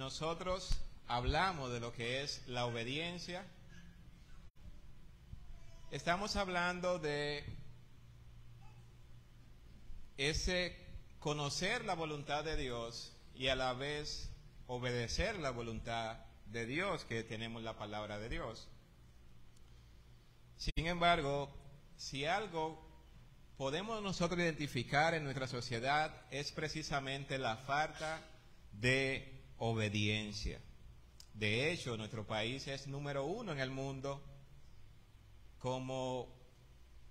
nosotros hablamos de lo que es la obediencia, estamos hablando de ese conocer la voluntad de Dios y a la vez obedecer la voluntad de Dios que tenemos la palabra de Dios. Sin embargo, si algo podemos nosotros identificar en nuestra sociedad es precisamente la falta de obediencia. De hecho, nuestro país es número uno en el mundo como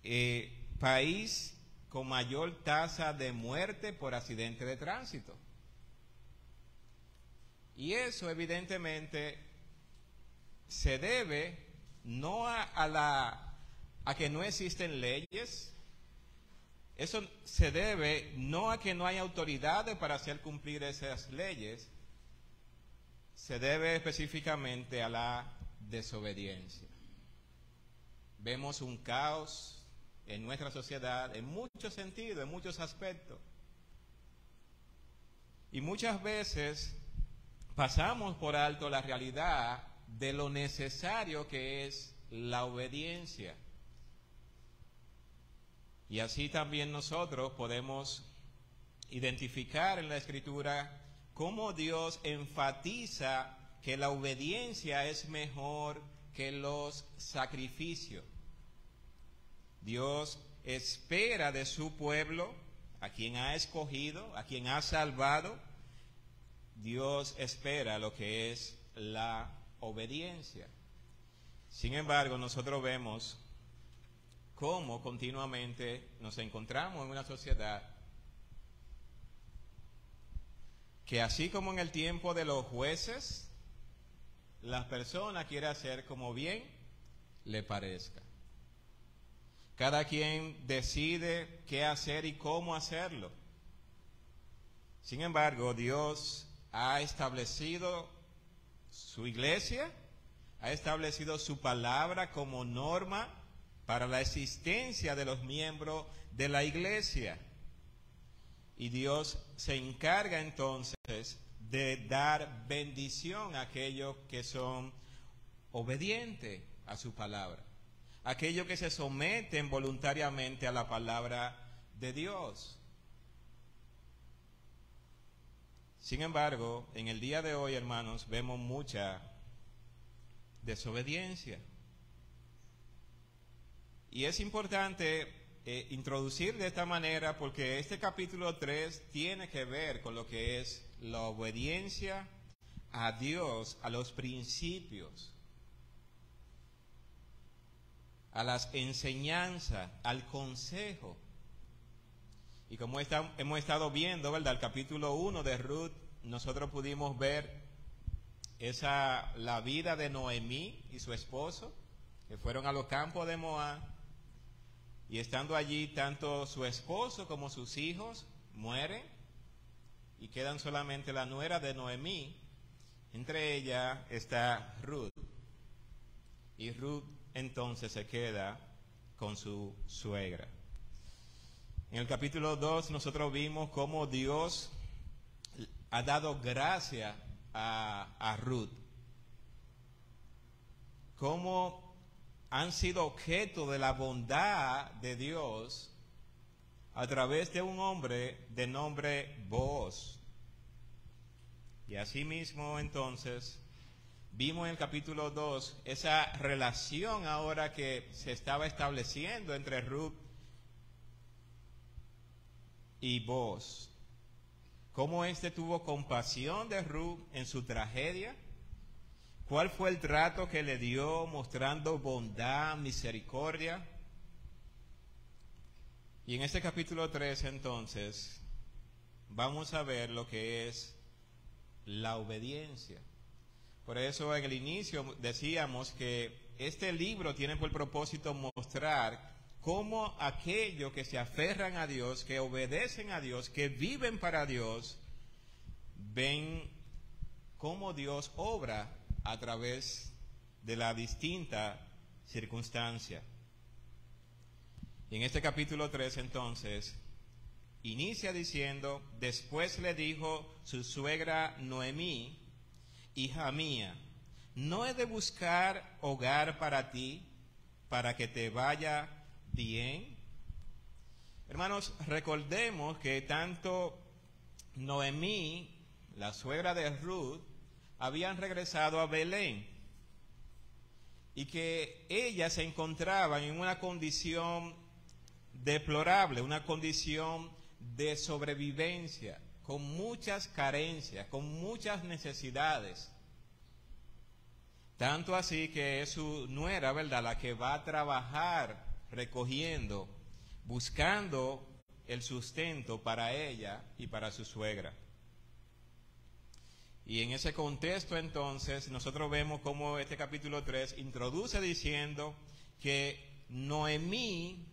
eh, país con mayor tasa de muerte por accidente de tránsito. Y eso evidentemente se debe no a, a la, a que no existen leyes, eso se debe no a que no hay autoridades para hacer cumplir esas leyes, se debe específicamente a la desobediencia. Vemos un caos en nuestra sociedad en muchos sentidos, en muchos aspectos. Y muchas veces pasamos por alto la realidad de lo necesario que es la obediencia. Y así también nosotros podemos identificar en la escritura cómo Dios enfatiza que la obediencia es mejor que los sacrificios. Dios espera de su pueblo, a quien ha escogido, a quien ha salvado, Dios espera lo que es la obediencia. Sin embargo, nosotros vemos cómo continuamente nos encontramos en una sociedad que así como en el tiempo de los jueces, las personas quieren hacer como bien le parezca. Cada quien decide qué hacer y cómo hacerlo. Sin embargo, Dios ha establecido su iglesia, ha establecido su palabra como norma para la existencia de los miembros de la iglesia. Y Dios se encarga entonces de dar bendición a aquellos que son obedientes a su palabra, aquellos que se someten voluntariamente a la palabra de Dios. Sin embargo, en el día de hoy, hermanos, vemos mucha desobediencia. Y es importante eh, introducir de esta manera porque este capítulo 3 tiene que ver con lo que es la obediencia a Dios, a los principios, a las enseñanzas, al consejo. Y como hemos estado viendo, ¿verdad? El capítulo 1 de Ruth, nosotros pudimos ver esa, la vida de Noemí y su esposo, que fueron a los campos de Moab, y estando allí tanto su esposo como sus hijos mueren, y quedan solamente la nuera de Noemí, entre ellas está Ruth, y Ruth entonces se queda con su suegra. En el capítulo 2 nosotros vimos cómo Dios ha dado gracia a, a Ruth. Cómo han sido objeto de la bondad de Dios a través de un hombre de nombre Boaz. Y asimismo entonces vimos en el capítulo 2 esa relación ahora que se estaba estableciendo entre Ruth y Boz. Cómo éste tuvo compasión de Ruth en su tragedia. ¿Cuál fue el trato que le dio mostrando bondad, misericordia? Y en este capítulo 3 entonces vamos a ver lo que es la obediencia. Por eso en el inicio decíamos que este libro tiene por propósito mostrar cómo aquellos que se aferran a Dios, que obedecen a Dios, que viven para Dios, ven cómo Dios obra a través de la distinta circunstancia. Y en este capítulo 3 entonces inicia diciendo, después le dijo su suegra Noemí, hija mía, ¿no he de buscar hogar para ti, para que te vaya bien? Hermanos, recordemos que tanto Noemí, la suegra de Ruth, habían regresado a Belén y que ellas se encontraban en una condición deplorable, una condición de sobrevivencia, con muchas carencias, con muchas necesidades. Tanto así que es su nuera, ¿verdad?, la que va a trabajar recogiendo, buscando el sustento para ella y para su suegra. Y en ese contexto entonces nosotros vemos cómo este capítulo 3 introduce diciendo que Noemí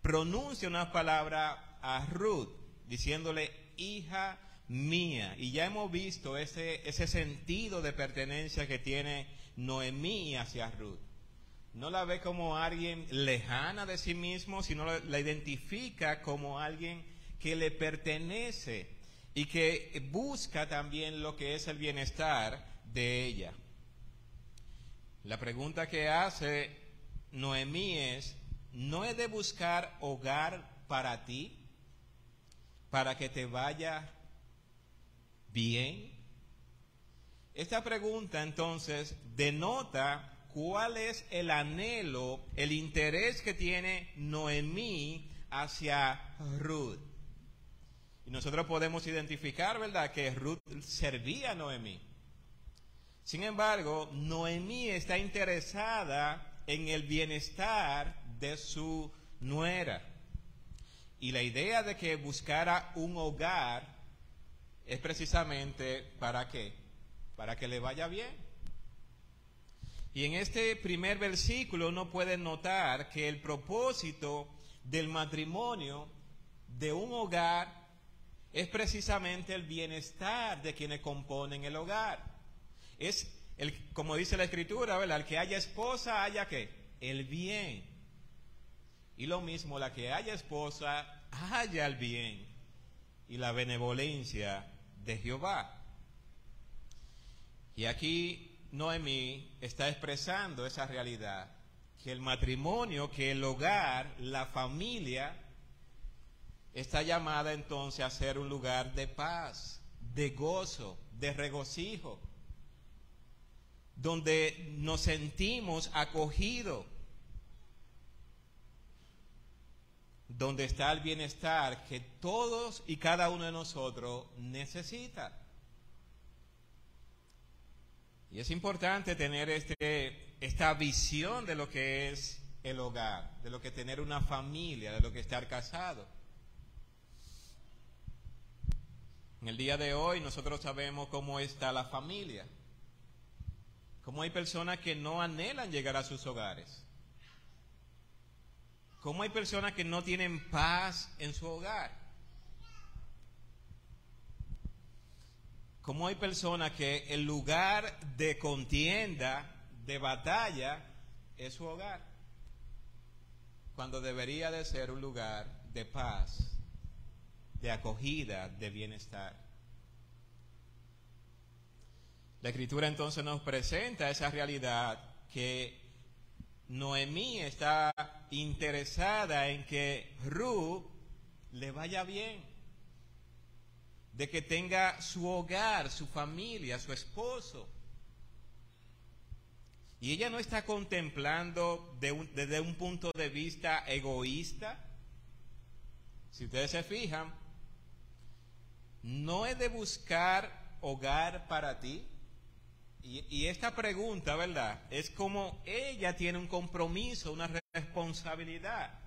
pronuncia una palabra a Ruth, diciéndole hija mía. Y ya hemos visto ese, ese sentido de pertenencia que tiene Noemí hacia Ruth. No la ve como alguien lejana de sí mismo, sino la, la identifica como alguien que le pertenece y que busca también lo que es el bienestar de ella. La pregunta que hace Noemí es, ¿no he de buscar hogar para ti? Para que te vaya bien. Esta pregunta entonces denota cuál es el anhelo, el interés que tiene Noemí hacia Ruth. Y nosotros podemos identificar, ¿verdad?, que Ruth servía a Noemí. Sin embargo, Noemí está interesada en el bienestar de su nuera. Y la idea de que buscara un hogar es precisamente para qué? Para que le vaya bien. Y en este primer versículo uno puede notar que el propósito del matrimonio, de un hogar, es precisamente el bienestar de quienes componen el hogar. Es, el, como dice la escritura, ¿verdad? El que haya esposa, haya qué? El bien. Y lo mismo, la que haya esposa, haya el bien y la benevolencia de Jehová. Y aquí Noemí está expresando esa realidad, que el matrimonio, que el hogar, la familia, está llamada entonces a ser un lugar de paz, de gozo, de regocijo, donde nos sentimos acogidos, donde está el bienestar que todos y cada uno de nosotros necesita. Y es importante tener este, esta visión de lo que es el hogar, de lo que tener una familia, de lo que es estar casado. En el día de hoy nosotros sabemos cómo está la familia, cómo hay personas que no anhelan llegar a sus hogares, cómo hay personas que no tienen paz en su hogar. Como hay personas que el lugar de contienda, de batalla, es su hogar, cuando debería de ser un lugar de paz, de acogida, de bienestar. La escritura entonces nos presenta esa realidad que Noemí está interesada en que Ruth le vaya bien de que tenga su hogar, su familia, su esposo. Y ella no está contemplando desde un punto de vista egoísta, si ustedes se fijan, no es de buscar hogar para ti. Y, y esta pregunta, ¿verdad? Es como ella tiene un compromiso, una responsabilidad.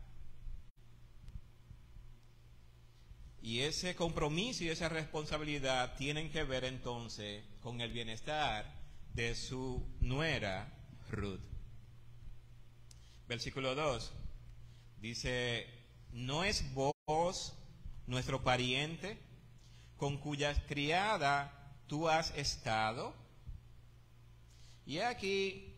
Y ese compromiso y esa responsabilidad tienen que ver entonces con el bienestar de su nuera Ruth. Versículo 2 dice, ¿no es vos nuestro pariente con cuya criada tú has estado? Y aquí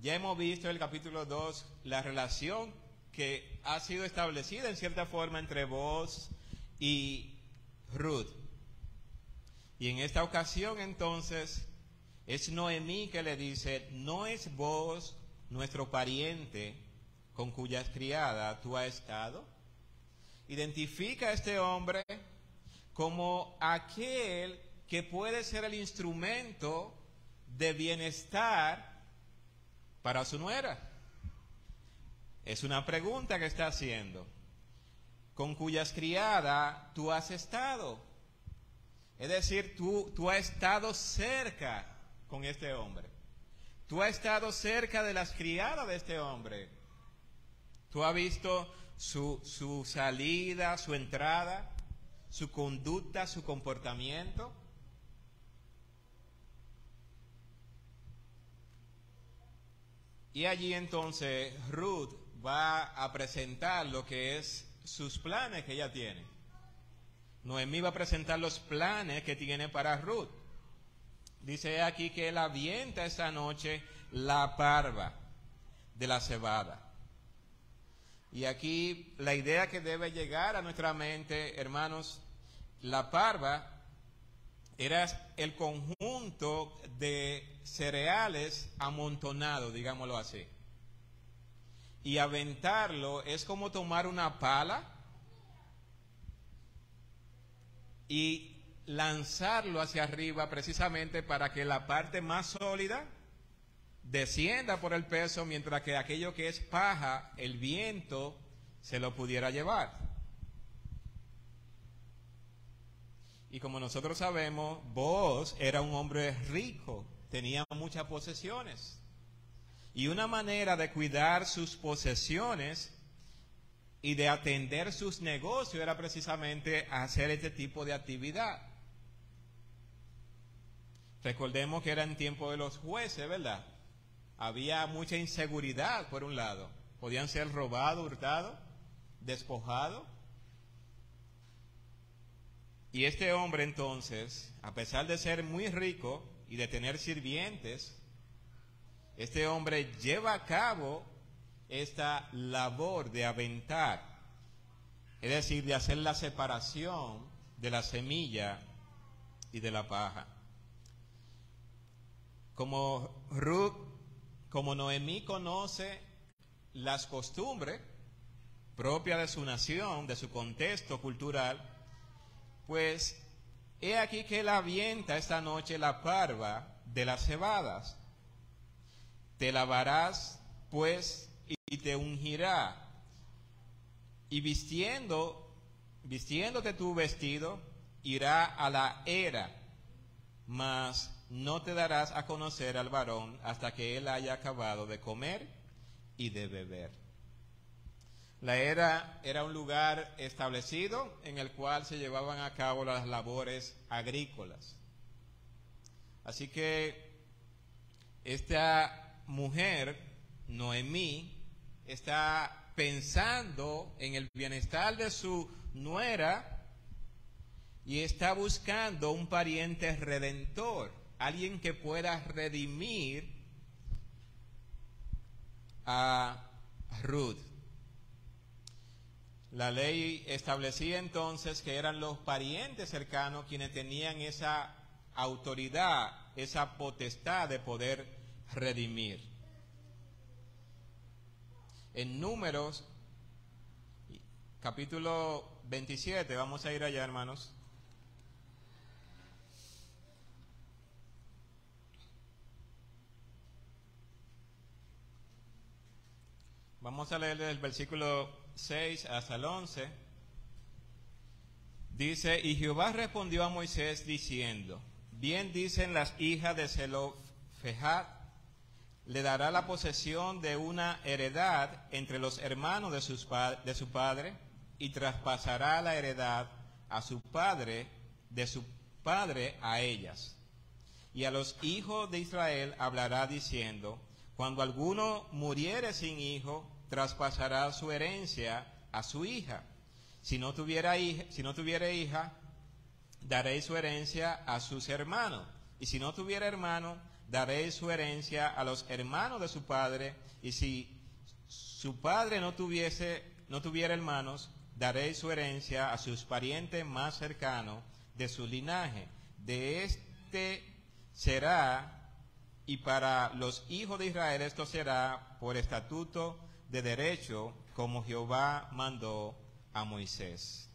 ya hemos visto en el capítulo 2 la relación que ha sido establecida en cierta forma entre vos y Ruth. Y en esta ocasión entonces es Noemí que le dice, no es vos nuestro pariente con cuya criada tú has estado. Identifica a este hombre como aquel que puede ser el instrumento de bienestar para su nuera. Es una pregunta que está haciendo. Con cuyas criadas tú has estado. Es decir, tú, tú has estado cerca con este hombre. Tú has estado cerca de las criadas de este hombre. Tú has visto su, su salida, su entrada, su conducta, su comportamiento. Y allí entonces Ruth va a presentar lo que es sus planes que ella tiene. Noemí va a presentar los planes que tiene para Ruth. Dice aquí que él avienta esta noche la parva de la cebada. Y aquí la idea que debe llegar a nuestra mente, hermanos, la parva era el conjunto de cereales amontonados, digámoslo así. Y aventarlo es como tomar una pala y lanzarlo hacia arriba precisamente para que la parte más sólida descienda por el peso, mientras que aquello que es paja, el viento se lo pudiera llevar. Y como nosotros sabemos, vos era un hombre rico, tenía muchas posesiones. Y una manera de cuidar sus posesiones y de atender sus negocios era precisamente hacer este tipo de actividad. Recordemos que era en tiempo de los jueces, ¿verdad? Había mucha inseguridad, por un lado. Podían ser robados, hurtados, despojados. Y este hombre entonces, a pesar de ser muy rico y de tener sirvientes, este hombre lleva a cabo esta labor de aventar, es decir, de hacer la separación de la semilla y de la paja. Como Ruth, como Noemí conoce las costumbres propias de su nación, de su contexto cultural, pues he aquí que él avienta esta noche la parva de las cebadas. Te lavarás, pues, y te ungirá. Y vistiendo, vistiéndote tu vestido, irá a la era, mas no te darás a conocer al varón hasta que él haya acabado de comer y de beber. La era era un lugar establecido en el cual se llevaban a cabo las labores agrícolas. Así que esta mujer, Noemí, está pensando en el bienestar de su nuera y está buscando un pariente redentor, alguien que pueda redimir a Ruth. La ley establecía entonces que eran los parientes cercanos quienes tenían esa autoridad, esa potestad de poder redimir. En números, capítulo 27, vamos a ir allá hermanos. Vamos a leer el versículo 6 hasta el 11. Dice, y Jehová respondió a Moisés diciendo, bien dicen las hijas de Zelofejad, le dará la posesión de una heredad entre los hermanos de, sus de su padre y traspasará la heredad a su padre, de su padre a ellas. Y a los hijos de Israel hablará diciendo, cuando alguno muriere sin hijo, traspasará su herencia a su hija. Si no tuviera hija, si no hija, daréis su herencia a sus hermanos. Y si no tuviera hermano, daréis su herencia a los hermanos de su padre. Y si su padre no tuviese, no tuviera hermanos, daréis su herencia a sus parientes más cercanos de su linaje. De este será, y para los hijos de Israel esto será por estatuto de derecho, como Jehová mandó a Moisés.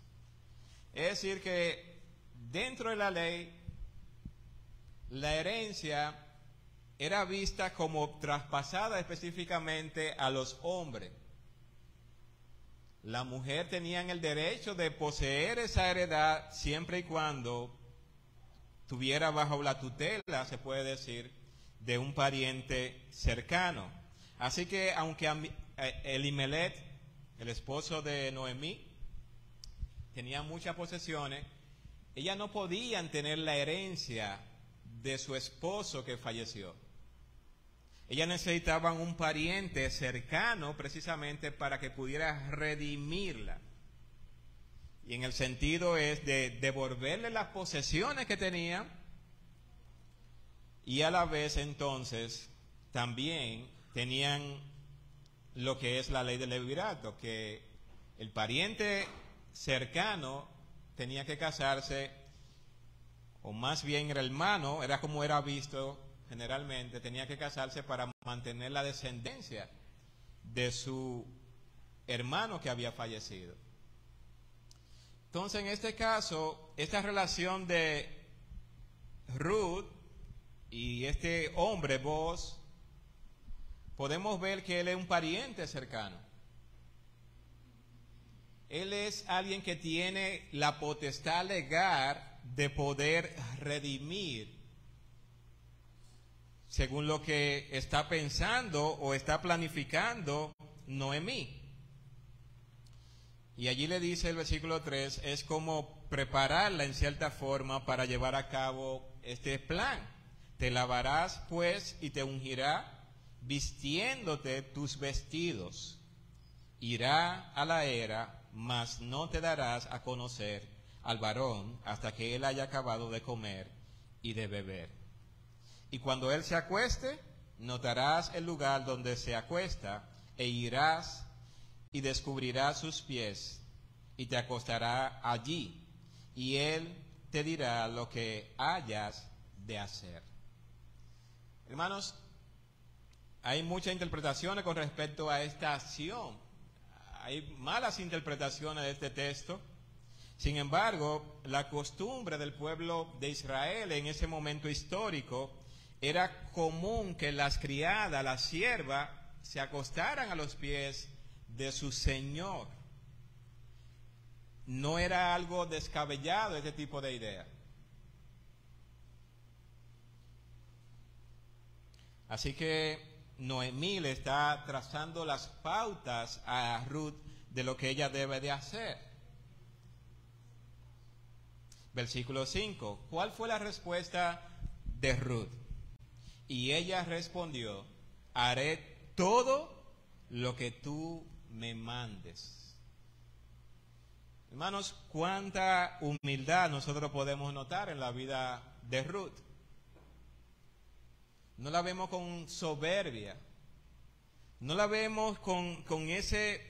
Es decir, que dentro de la ley, la herencia era vista como traspasada específicamente a los hombres. La mujer tenía el derecho de poseer esa heredad siempre y cuando tuviera bajo la tutela, se puede decir, de un pariente cercano. Así que aunque Elimelech, el esposo de Noemí, tenía muchas posesiones, ellas no podían tener la herencia de su esposo que falleció. Ellas necesitaban un pariente cercano precisamente para que pudiera redimirla. Y en el sentido es de devolverle las posesiones que tenía y a la vez entonces también tenían lo que es la ley del levirato, que el pariente cercano tenía que casarse, o más bien era hermano, era como era visto generalmente, tenía que casarse para mantener la descendencia de su hermano que había fallecido. Entonces, en este caso, esta relación de Ruth y este hombre, vos, podemos ver que él es un pariente cercano. Él es alguien que tiene la potestad legal de poder redimir según lo que está pensando o está planificando Noemí. Y allí le dice el versículo 3, es como prepararla en cierta forma para llevar a cabo este plan. Te lavarás pues y te ungirá vistiéndote tus vestidos. Irá a la era, mas no te darás a conocer al varón hasta que él haya acabado de comer y de beber. Y cuando él se acueste, notarás el lugar donde se acuesta e irás y descubrirás sus pies y te acostará allí y él te dirá lo que hayas de hacer. Hermanos, hay muchas interpretaciones con respecto a esta acción. Hay malas interpretaciones de este texto. Sin embargo, la costumbre del pueblo de Israel en ese momento histórico era común que las criadas, las siervas, se acostaran a los pies de su Señor. No era algo descabellado este tipo de idea. Así que Noemí le está trazando las pautas a Ruth de lo que ella debe de hacer. Versículo 5. ¿Cuál fue la respuesta de Ruth? Y ella respondió, haré todo lo que tú me mandes. Hermanos, cuánta humildad nosotros podemos notar en la vida de Ruth. No la vemos con soberbia. No la vemos con, con ese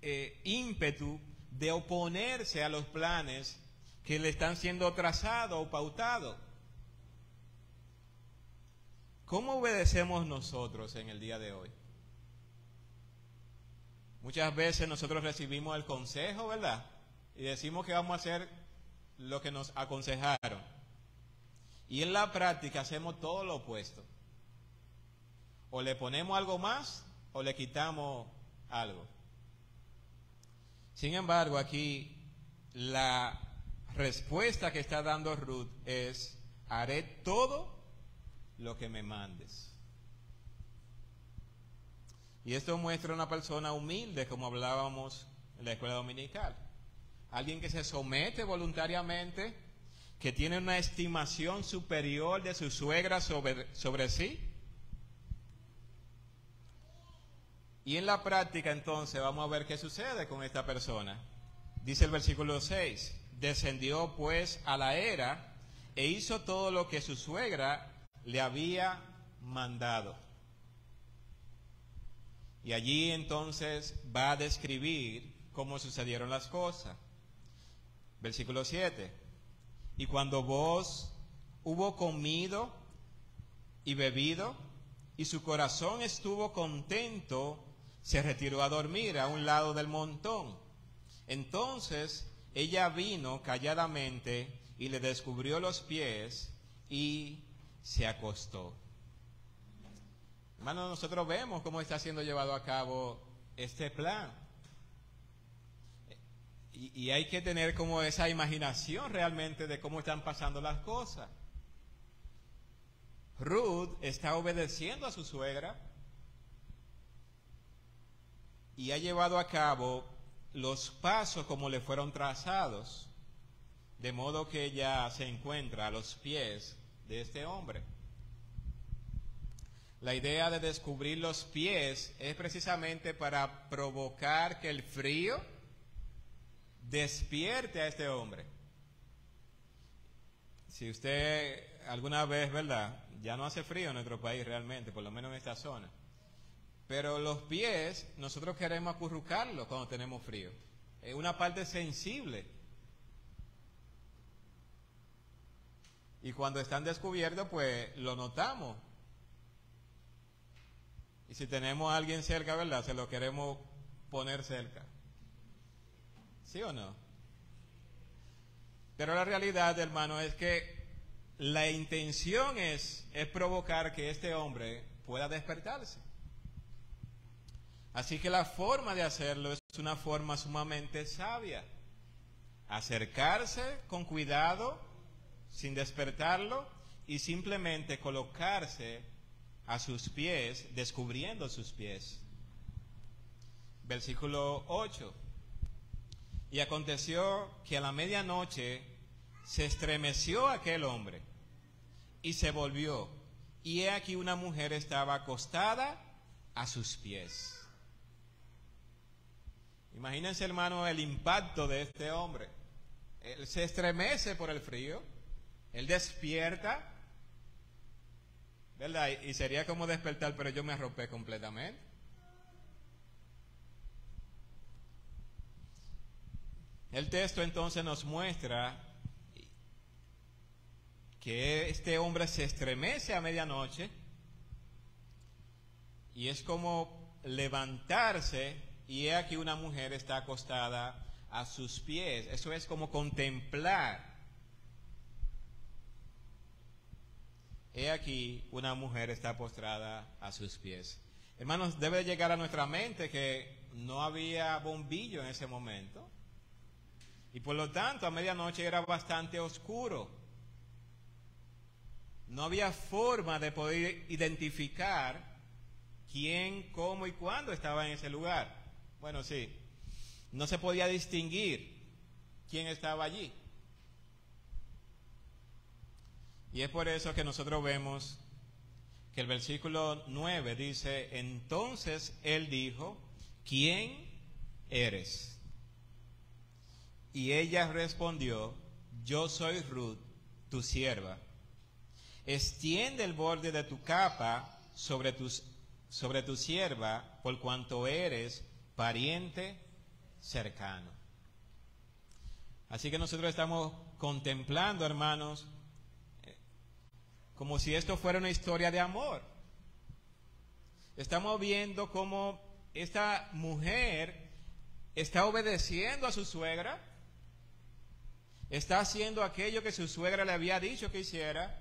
eh, ímpetu de oponerse a los planes que le están siendo trazados o pautados. ¿Cómo obedecemos nosotros en el día de hoy? Muchas veces nosotros recibimos el consejo, ¿verdad? Y decimos que vamos a hacer lo que nos aconsejaron. Y en la práctica hacemos todo lo opuesto. O le ponemos algo más o le quitamos algo. Sin embargo, aquí la respuesta que está dando Ruth es, haré todo lo que me mandes. Y esto muestra una persona humilde, como hablábamos en la escuela dominical. Alguien que se somete voluntariamente, que tiene una estimación superior de su suegra sobre, sobre sí. Y en la práctica entonces vamos a ver qué sucede con esta persona. Dice el versículo 6, descendió pues a la era e hizo todo lo que su suegra le había mandado. Y allí entonces va a describir cómo sucedieron las cosas. Versículo 7. Y cuando vos hubo comido y bebido, y su corazón estuvo contento, se retiró a dormir a un lado del montón. Entonces ella vino calladamente y le descubrió los pies y se acostó. Hermanos, nosotros vemos cómo está siendo llevado a cabo este plan. Y, y, hay que tener como esa imaginación realmente de cómo están pasando las cosas. Ruth está obedeciendo a su suegra y ha llevado a cabo los pasos como le fueron trazados, de modo que ella se encuentra a los pies de este hombre. La idea de descubrir los pies es precisamente para provocar que el frío despierte a este hombre. Si usted alguna vez, ¿verdad? Ya no hace frío en nuestro país realmente, por lo menos en esta zona. Pero los pies, nosotros queremos acurrucarlos cuando tenemos frío. Es una parte sensible. Y cuando están descubiertos, pues lo notamos. Y si tenemos a alguien cerca, ¿verdad? Se lo queremos poner cerca. ¿Sí o no? Pero la realidad, hermano, es que la intención es, es provocar que este hombre pueda despertarse. Así que la forma de hacerlo es una forma sumamente sabia. Acercarse con cuidado, sin despertarlo, y simplemente colocarse a sus pies, descubriendo sus pies. Versículo 8. Y aconteció que a la medianoche se estremeció aquel hombre y se volvió. Y he aquí una mujer estaba acostada a sus pies. Imagínense, hermano, el impacto de este hombre. Él se estremece por el frío, él despierta, ¿verdad? Y sería como despertar, pero yo me arropé completamente. El texto entonces nos muestra que este hombre se estremece a medianoche y es como levantarse y he aquí una mujer está acostada a sus pies. Eso es como contemplar. He aquí una mujer está postrada a sus pies. Hermanos, debe llegar a nuestra mente que no había bombillo en ese momento. Y por lo tanto, a medianoche era bastante oscuro. No había forma de poder identificar quién, cómo y cuándo estaba en ese lugar. Bueno, sí. No se podía distinguir quién estaba allí. Y es por eso que nosotros vemos que el versículo 9 dice, entonces él dijo, ¿quién eres? Y ella respondió, yo soy Ruth, tu sierva. Extiende el borde de tu capa sobre, tus, sobre tu sierva, por cuanto eres pariente cercano. Así que nosotros estamos contemplando, hermanos, como si esto fuera una historia de amor. Estamos viendo cómo esta mujer está obedeciendo a su suegra, está haciendo aquello que su suegra le había dicho que hiciera,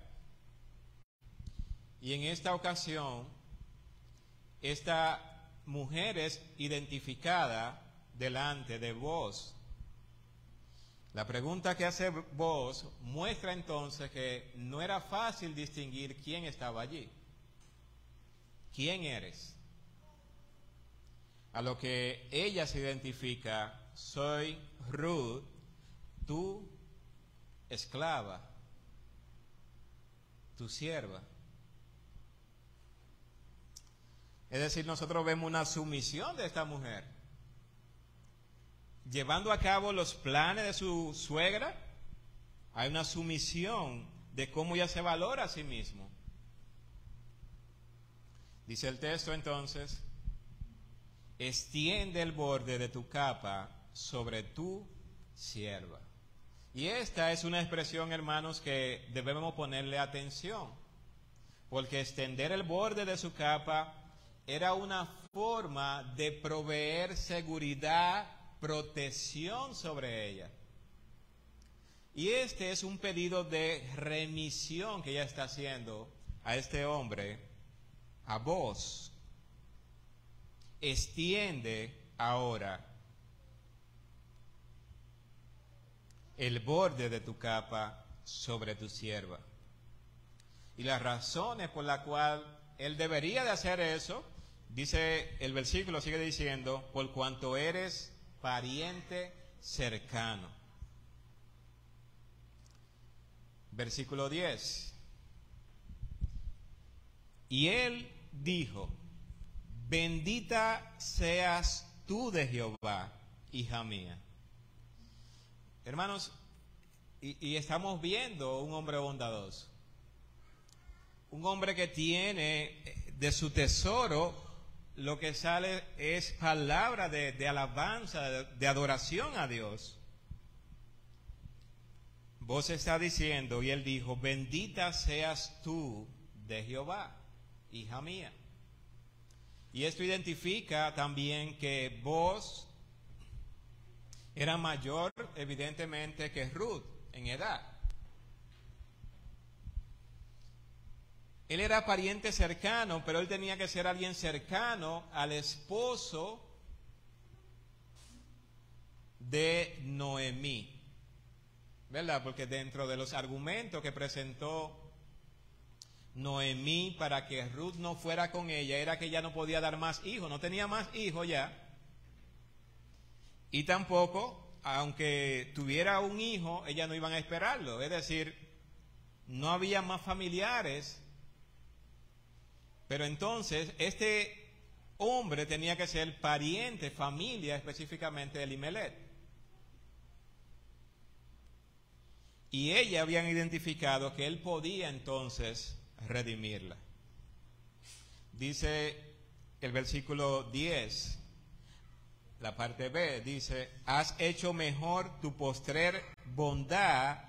y en esta ocasión, esta mujer es identificada delante de vos. La pregunta que hace vos muestra entonces que no era fácil distinguir quién estaba allí. ¿Quién eres? A lo que ella se identifica, soy Ruth, tu esclava, tu sierva. Es decir, nosotros vemos una sumisión de esta mujer, llevando a cabo los planes de su suegra. Hay una sumisión de cómo ella se valora a sí mismo. Dice el texto entonces, extiende el borde de tu capa sobre tu sierva. Y esta es una expresión, hermanos, que debemos ponerle atención, porque extender el borde de su capa era una forma de proveer seguridad, protección sobre ella. Y este es un pedido de remisión que ella está haciendo a este hombre, a vos. Extiende ahora el borde de tu capa sobre tu sierva. Y las razones por las cuales él debería de hacer eso, dice el versículo, sigue diciendo, por cuanto eres pariente cercano. Versículo 10. Y él dijo, bendita seas tú de Jehová, hija mía. Hermanos, y, y estamos viendo un hombre bondadoso. Un hombre que tiene eh, de su tesoro lo que sale es palabra de, alabanza, de, de adoración a Dios. Vos está diciendo, y él dijo, bendita seas tú de Jehová, hija mía. Y esto identifica también que vos era mayor, evidentemente, que Ruth en edad. Él era pariente cercano, pero él tenía que ser alguien cercano al esposo de Noemí. ¿Verdad? Porque dentro de los argumentos que presentó Noemí para que Ruth no fuera con ella era que ella no podía dar más hijos, no tenía más hijos ya. Y tampoco, aunque tuviera un hijo, ellas no iban a esperarlo. Es decir, no había más familiares. Pero entonces, este hombre tenía que ser pariente, familia específicamente de Elimelech. Y ella habían identificado que él podía entonces redimirla. Dice el versículo 10, la parte B, dice, has hecho mejor tu postrer bondad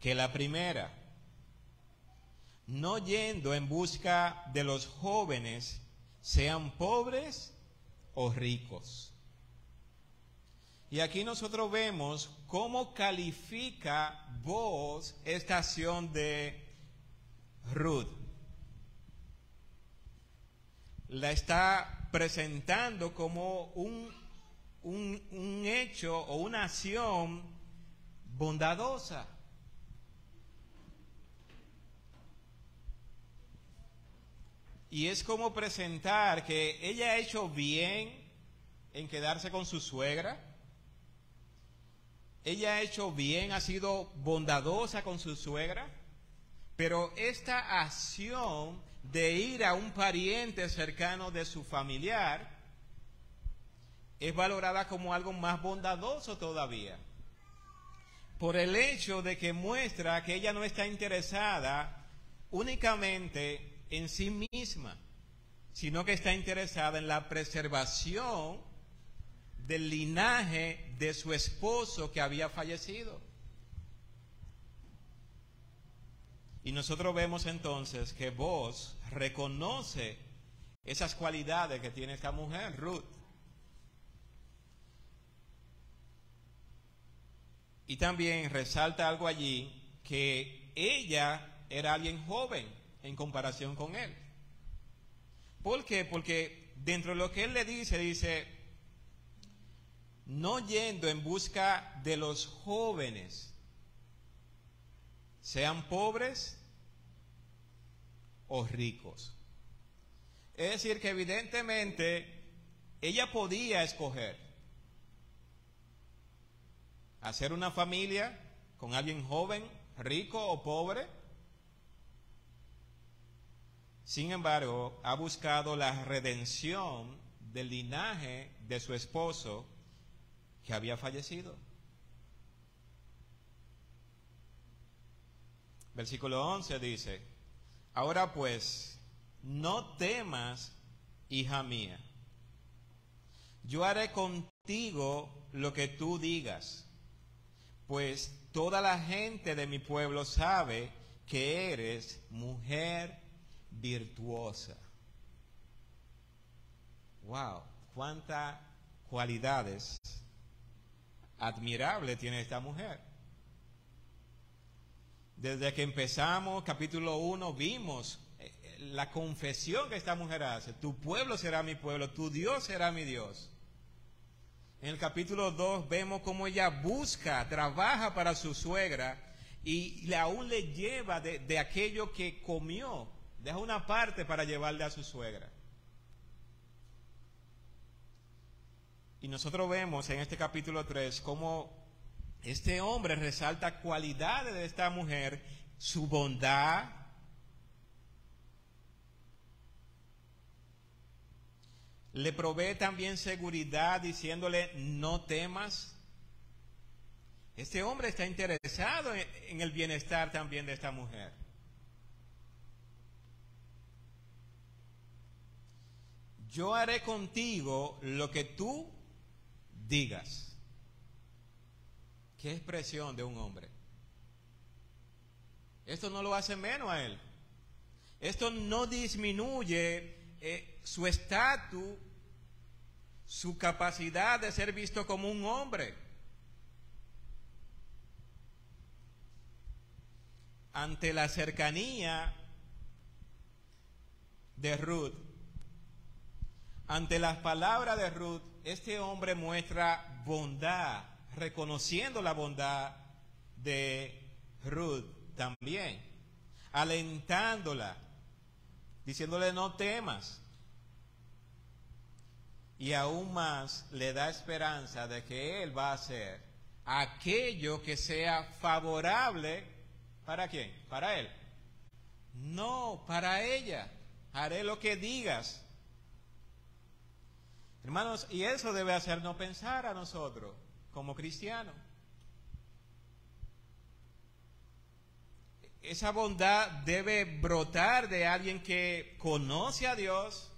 que la primera, no yendo en busca de los jóvenes, sean pobres o ricos. Y aquí nosotros vemos cómo califica vos esta acción de Ruth. La está presentando como un, un, un hecho o una acción bondadosa. Y es como presentar que ella ha hecho bien en quedarse con su suegra. Ella ha hecho bien, ha sido bondadosa con su suegra. Pero esta acción de ir a un pariente cercano de su familiar es valorada como algo más bondadoso todavía. Por el hecho de que muestra que ella no está interesada únicamente en sí misma, sino que está interesada en la preservación del linaje de su esposo que había fallecido. Y nosotros vemos entonces que vos reconoce esas cualidades que tiene esta mujer, Ruth. Y también resalta algo allí, que ella era alguien joven en comparación con él. ¿Por qué? Porque dentro de lo que él le dice, dice, no yendo en busca de los jóvenes, sean pobres o ricos. Es decir, que evidentemente ella podía escoger hacer una familia con alguien joven, rico o pobre. Sin embargo, ha buscado la redención del linaje de su esposo que había fallecido. Versículo 11 dice, ahora pues, no temas, hija mía, yo haré contigo lo que tú digas, pues toda la gente de mi pueblo sabe que eres mujer virtuosa. Wow, cuántas cualidades admirables tiene esta mujer. Desde que empezamos, capítulo 1, vimos eh, eh, la confesión que esta mujer hace. Tu pueblo será mi pueblo, tu Dios será mi Dios. En el capítulo 2 vemos cómo ella busca, trabaja para su suegra y aún le lleva de, de aquello que comió. Deja una parte para llevarle a su suegra. Y nosotros vemos en este capítulo 3 cómo este hombre resalta cualidades de esta mujer, su bondad, le provee también seguridad diciéndole no temas. Este hombre está interesado en, el bienestar también de esta mujer. Yo haré contigo lo que tú digas. Qué expresión de un hombre. Esto no lo hace menos a él. Esto no disminuye eh, su estatus, su capacidad de ser visto como un hombre. Ante la cercanía de Ruth, ante las palabras de Ruth, este hombre muestra bondad, reconociendo la bondad de Ruth también, alentándola, diciéndole no temas. Y aún más le da esperanza de que Él va a hacer aquello que sea favorable para quién? Para Él. No, para ella. Haré lo que digas. Hermanos, y eso debe hacernos pensar a nosotros como cristianos. Esa bondad debe brotar de alguien que conoce a Dios.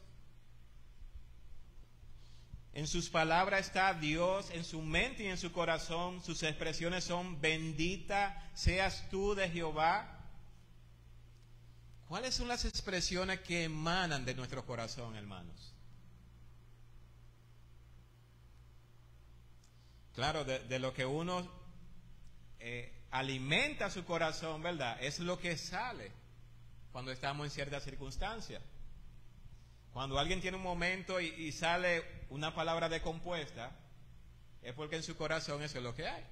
En sus palabras está Dios, en su mente y en su corazón. Sus expresiones son, bendita seas tú de Jehová. ¿Cuáles son las expresiones que emanan de nuestro corazón, hermanos? Claro, de, lo que uno eh, alimenta su corazón, ¿verdad? Es lo que sale cuando estamos en ciertas circunstancias. Cuando alguien tiene un momento y, sale una palabra decompuesta, es porque en su corazón eso es lo que hay.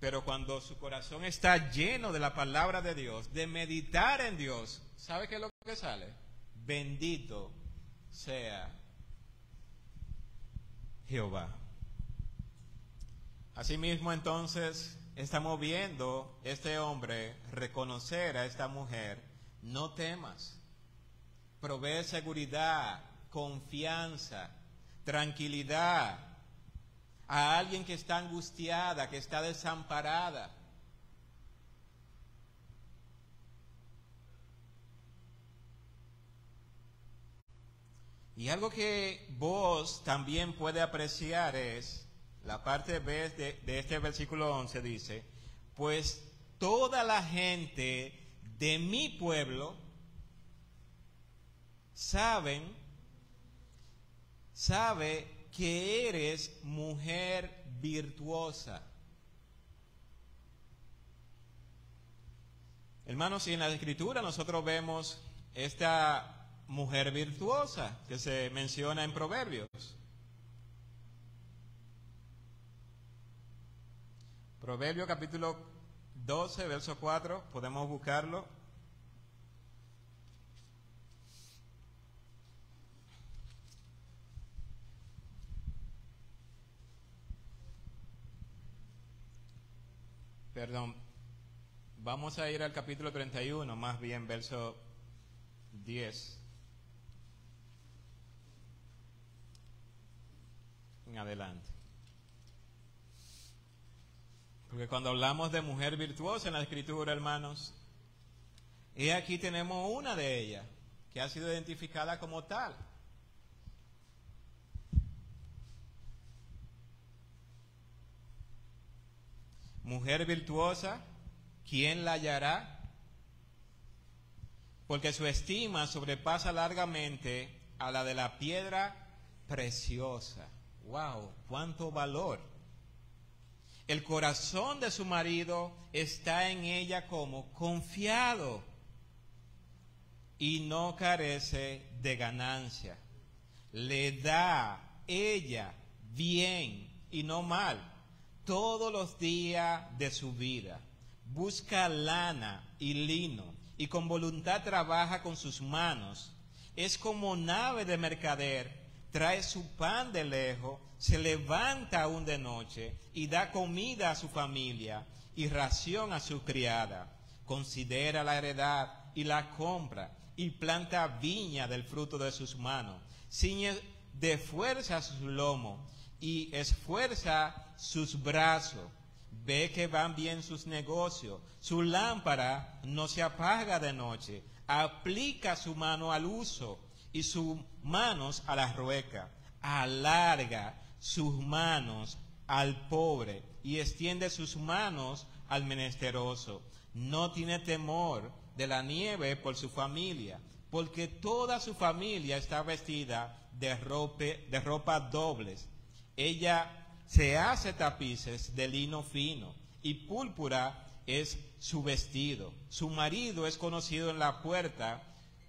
Pero cuando su corazón está lleno de la palabra de Dios, de meditar en Dios, ¿sabe qué es lo que sale? Bendito sea Jehová. Asimismo, entonces, estamos viendo este hombre reconocer a esta mujer, no temas, provee seguridad, confianza, tranquilidad a alguien que está angustiada, que está desamparada. Y algo que vos también puede apreciar es, la parte B de, de este versículo 11 dice, pues toda la gente de mi pueblo saben, sabe que eres mujer virtuosa. Hermanos, y en la escritura nosotros vemos esta mujer virtuosa que se menciona en Proverbios. Proverbio capítulo 12, verso 4, podemos buscarlo. Perdón, vamos a ir al capítulo 31, más bien verso 10. En adelante. Porque cuando hablamos de mujer virtuosa en la escritura, hermanos, y aquí tenemos una de ellas que ha sido identificada como tal. Mujer virtuosa, ¿quién la hallará? Porque su estima sobrepasa largamente a la de la piedra preciosa. ¡Wow! ¡Cuánto valor! El corazón de su marido está en ella como confiado y no carece de ganancia. Le da ella bien y no mal todos los días de su vida. Busca lana y lino y con voluntad trabaja con sus manos. Es como nave de mercader, trae su pan de lejos, se levanta aún de noche y da comida a su familia y ración a su criada. Considera la heredad y la compra y planta viña del fruto de sus manos. Ciñe de fuerza sus lomos y esfuerza sus brazos. Ve que van bien sus negocios. Su lámpara no se apaga de noche. Aplica su mano al uso y sus manos a la rueca. Alarga sus manos al pobre y extiende sus manos al menesteroso. No tiene temor de la nieve por su familia, porque toda su familia está vestida de ropa, de ropa dobles. Ella se hace tapices de lino fino y púrpura es su vestido. Su marido es conocido en la puerta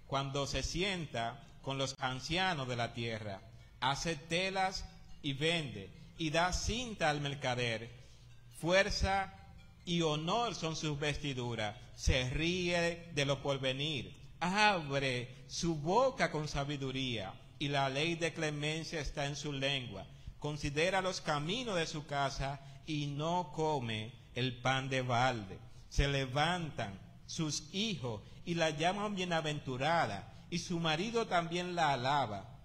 cuando se sienta con los ancianos de la tierra. Hace telas y vende y da cinta al mercader. Fuerza y honor son sus vestiduras. Se ríe de lo porvenir. Abre su boca con sabiduría y la ley de clemencia está en su lengua. Considera los caminos de su casa y no come el pan de balde. Se levantan sus hijos y la llaman bienaventurada y su marido también la alaba.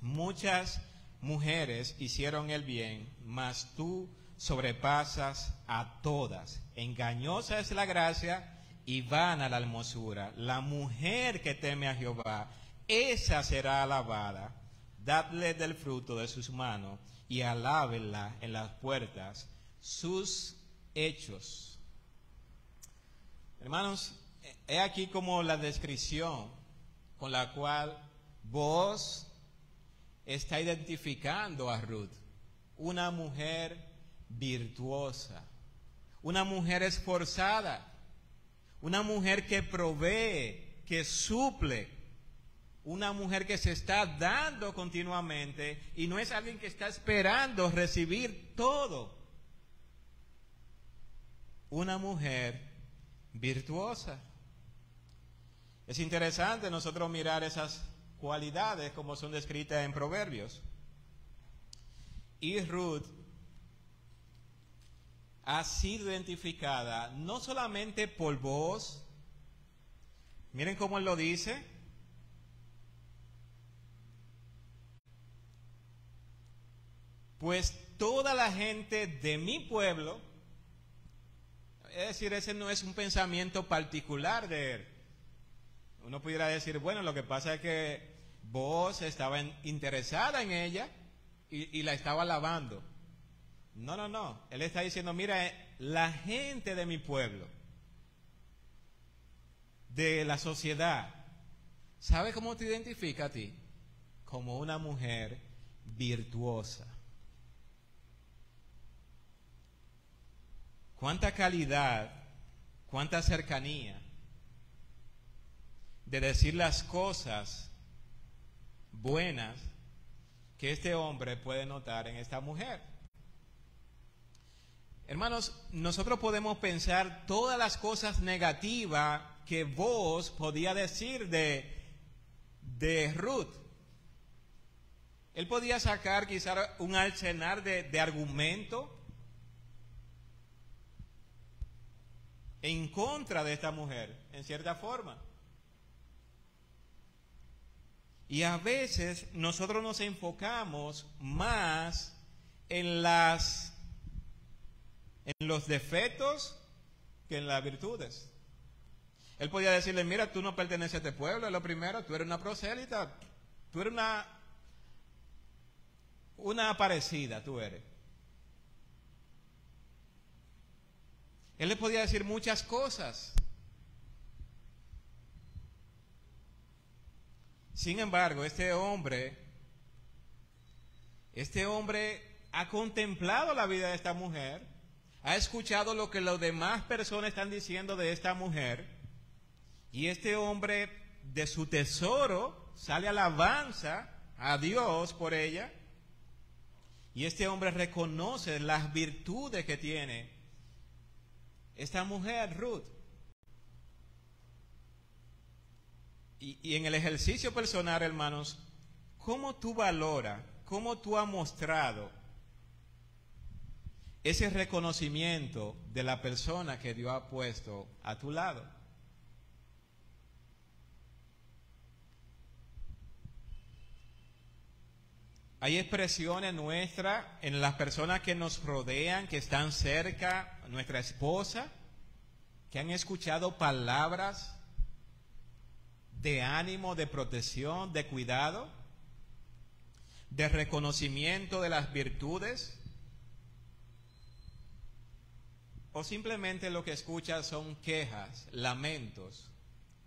Muchas mujeres hicieron el bien, mas tú sobrepasas a todas. Engañosa es la gracia y vana la hermosura. La mujer que teme a Jehová, esa será alabada. Dadle del fruto de sus manos y alábenla en las puertas sus hechos. Hermanos, he aquí como la descripción con la cual vos está identificando a Ruth, una mujer virtuosa, una mujer esforzada, una mujer que provee, que suple, una mujer que se está dando continuamente y no es alguien que está esperando recibir todo. Una mujer virtuosa. Es interesante nosotros mirar esas cualidades como son descritas en Proverbios. Y Ruth ha sido identificada no solamente por vos, miren cómo él lo dice, pues toda la gente de mi pueblo, es decir, ese no es un pensamiento particular de él. Uno pudiera decir, bueno, lo que pasa es que vos estaba interesada en ella y, y la estaba alabando. No, no, no. Él está diciendo, mira, eh, la gente de mi pueblo, de la sociedad, ¿sabe cómo te identifica a ti? Como una mujer virtuosa. Cuánta calidad, cuánta cercanía de decir las cosas buenas que este hombre puede notar en esta mujer. Hermanos, nosotros podemos pensar todas las cosas negativas que vos podía decir de, de Ruth. Él podía sacar quizás un arsenal de, de argumento en contra de esta mujer, en cierta forma. Y a veces nosotros nos enfocamos más en las en los defectos que en las virtudes. Él podía decirle, mira, tú no perteneces a este pueblo, es lo primero, tú eres una prosélita, tú eres una, una aparecida, tú eres. Él le podía decir muchas cosas. Sin embargo, este hombre, este hombre ha contemplado la vida de esta mujer ha escuchado lo que las demás personas están diciendo de esta mujer y este hombre de su tesoro sale alabanza a Dios por ella y este hombre reconoce las virtudes que tiene esta mujer, Ruth. Y, en el ejercicio personal, hermanos, ¿cómo tú valoras, cómo tú has mostrado ese reconocimiento de la persona que Dios ha puesto a tu lado. Hay expresiones nuestras en las personas que nos rodean, que están cerca, nuestra esposa, que han escuchado palabras de ánimo, de protección, de cuidado, de reconocimiento de las virtudes o simplemente lo que escuchas son quejas, lamentos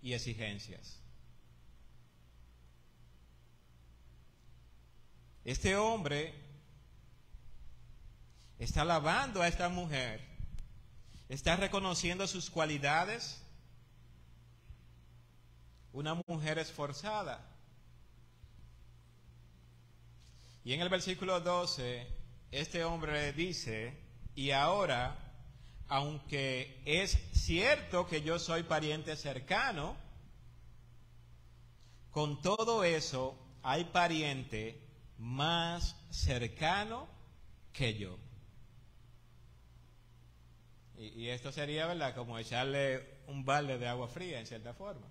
y exigencias. Este hombre está alabando a esta mujer, está reconociendo sus cualidades, una mujer esforzada. Y en el versículo 12, este hombre dice, y ahora aunque es cierto que yo soy pariente cercano, con todo eso hay pariente más cercano que yo. Y, esto sería, ¿verdad? Como echarle un balde de agua fría, en cierta forma.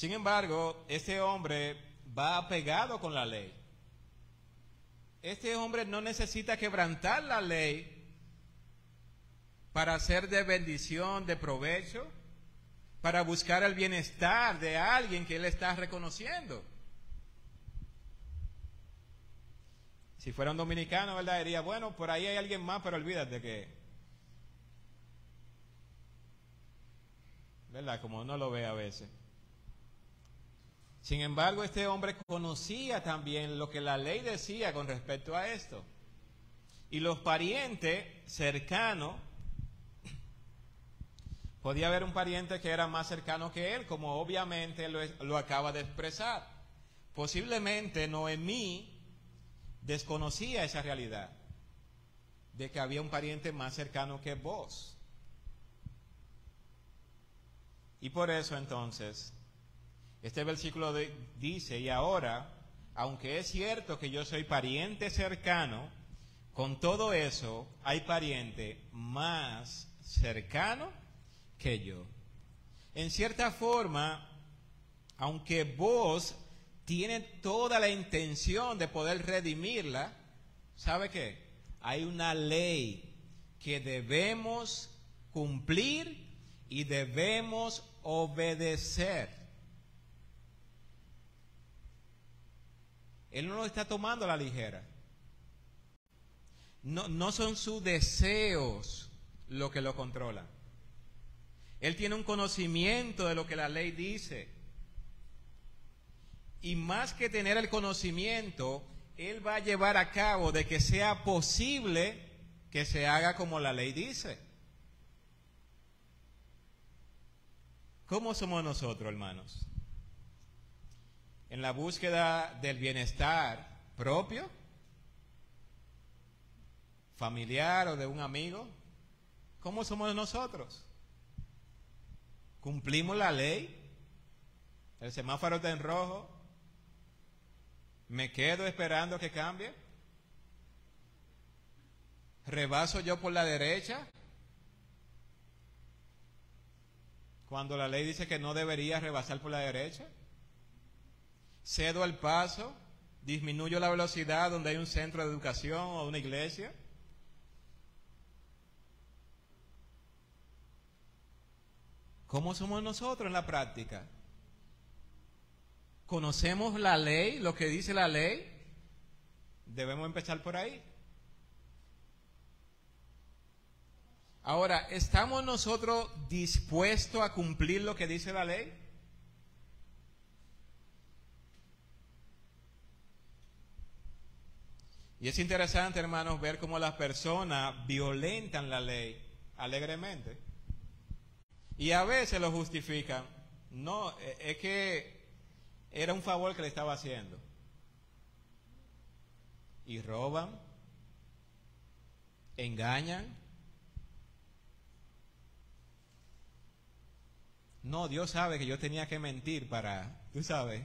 Sin embargo, este hombre va apegado con la ley. Este hombre no necesita quebrantar la ley para ser de bendición, de provecho, para buscar el bienestar de alguien que él está reconociendo. Si fuera un dominicano, ¿verdad? Diría, bueno, por ahí hay alguien más, pero olvídate que... ¿Verdad? Como uno lo ve a veces. Sin embargo, este hombre conocía también lo que la ley decía con respecto a esto. Y los parientes cercanos, podía haber un pariente que era más cercano que él, como obviamente lo, acaba de expresar. Posiblemente Noemí desconocía esa realidad de que había un pariente más cercano que vos. Y por eso entonces este versículo dice, y ahora, aunque es cierto que yo soy pariente cercano, con todo eso hay pariente más cercano que yo. En cierta forma, aunque vos tiene toda la intención de poder redimirla, ¿sabe qué? Hay una ley que debemos cumplir y debemos obedecer. Él no lo está tomando a la ligera. No, no son sus deseos lo que lo controla. Él tiene un conocimiento de lo que la ley dice. Y más que tener el conocimiento, Él va a llevar a cabo de que sea posible que se haga como la ley dice. ¿Cómo somos nosotros, hermanos? En la búsqueda del bienestar propio familiar o de un amigo, ¿cómo somos nosotros? ¿Cumplimos la ley? El semáforo está en rojo. ¿Me quedo esperando que cambie? ¿Rebaso yo por la derecha? Cuando la ley dice que no debería rebasar por la derecha. ¿Cedo el paso? ¿Disminuyo la velocidad donde hay un centro de educación o una iglesia? ¿Cómo somos nosotros en la práctica? ¿Conocemos la ley, lo que dice la ley? Debemos empezar por ahí. Ahora, ¿estamos nosotros dispuestos a cumplir lo que dice la ley? Y es interesante, hermanos, ver cómo las personas violentan la ley alegremente. Y a veces lo justifican. No, e- es que era un favor que le estaba haciendo. Y roban, engañan. No, Dios sabe que yo tenía que mentir para, tú sabes.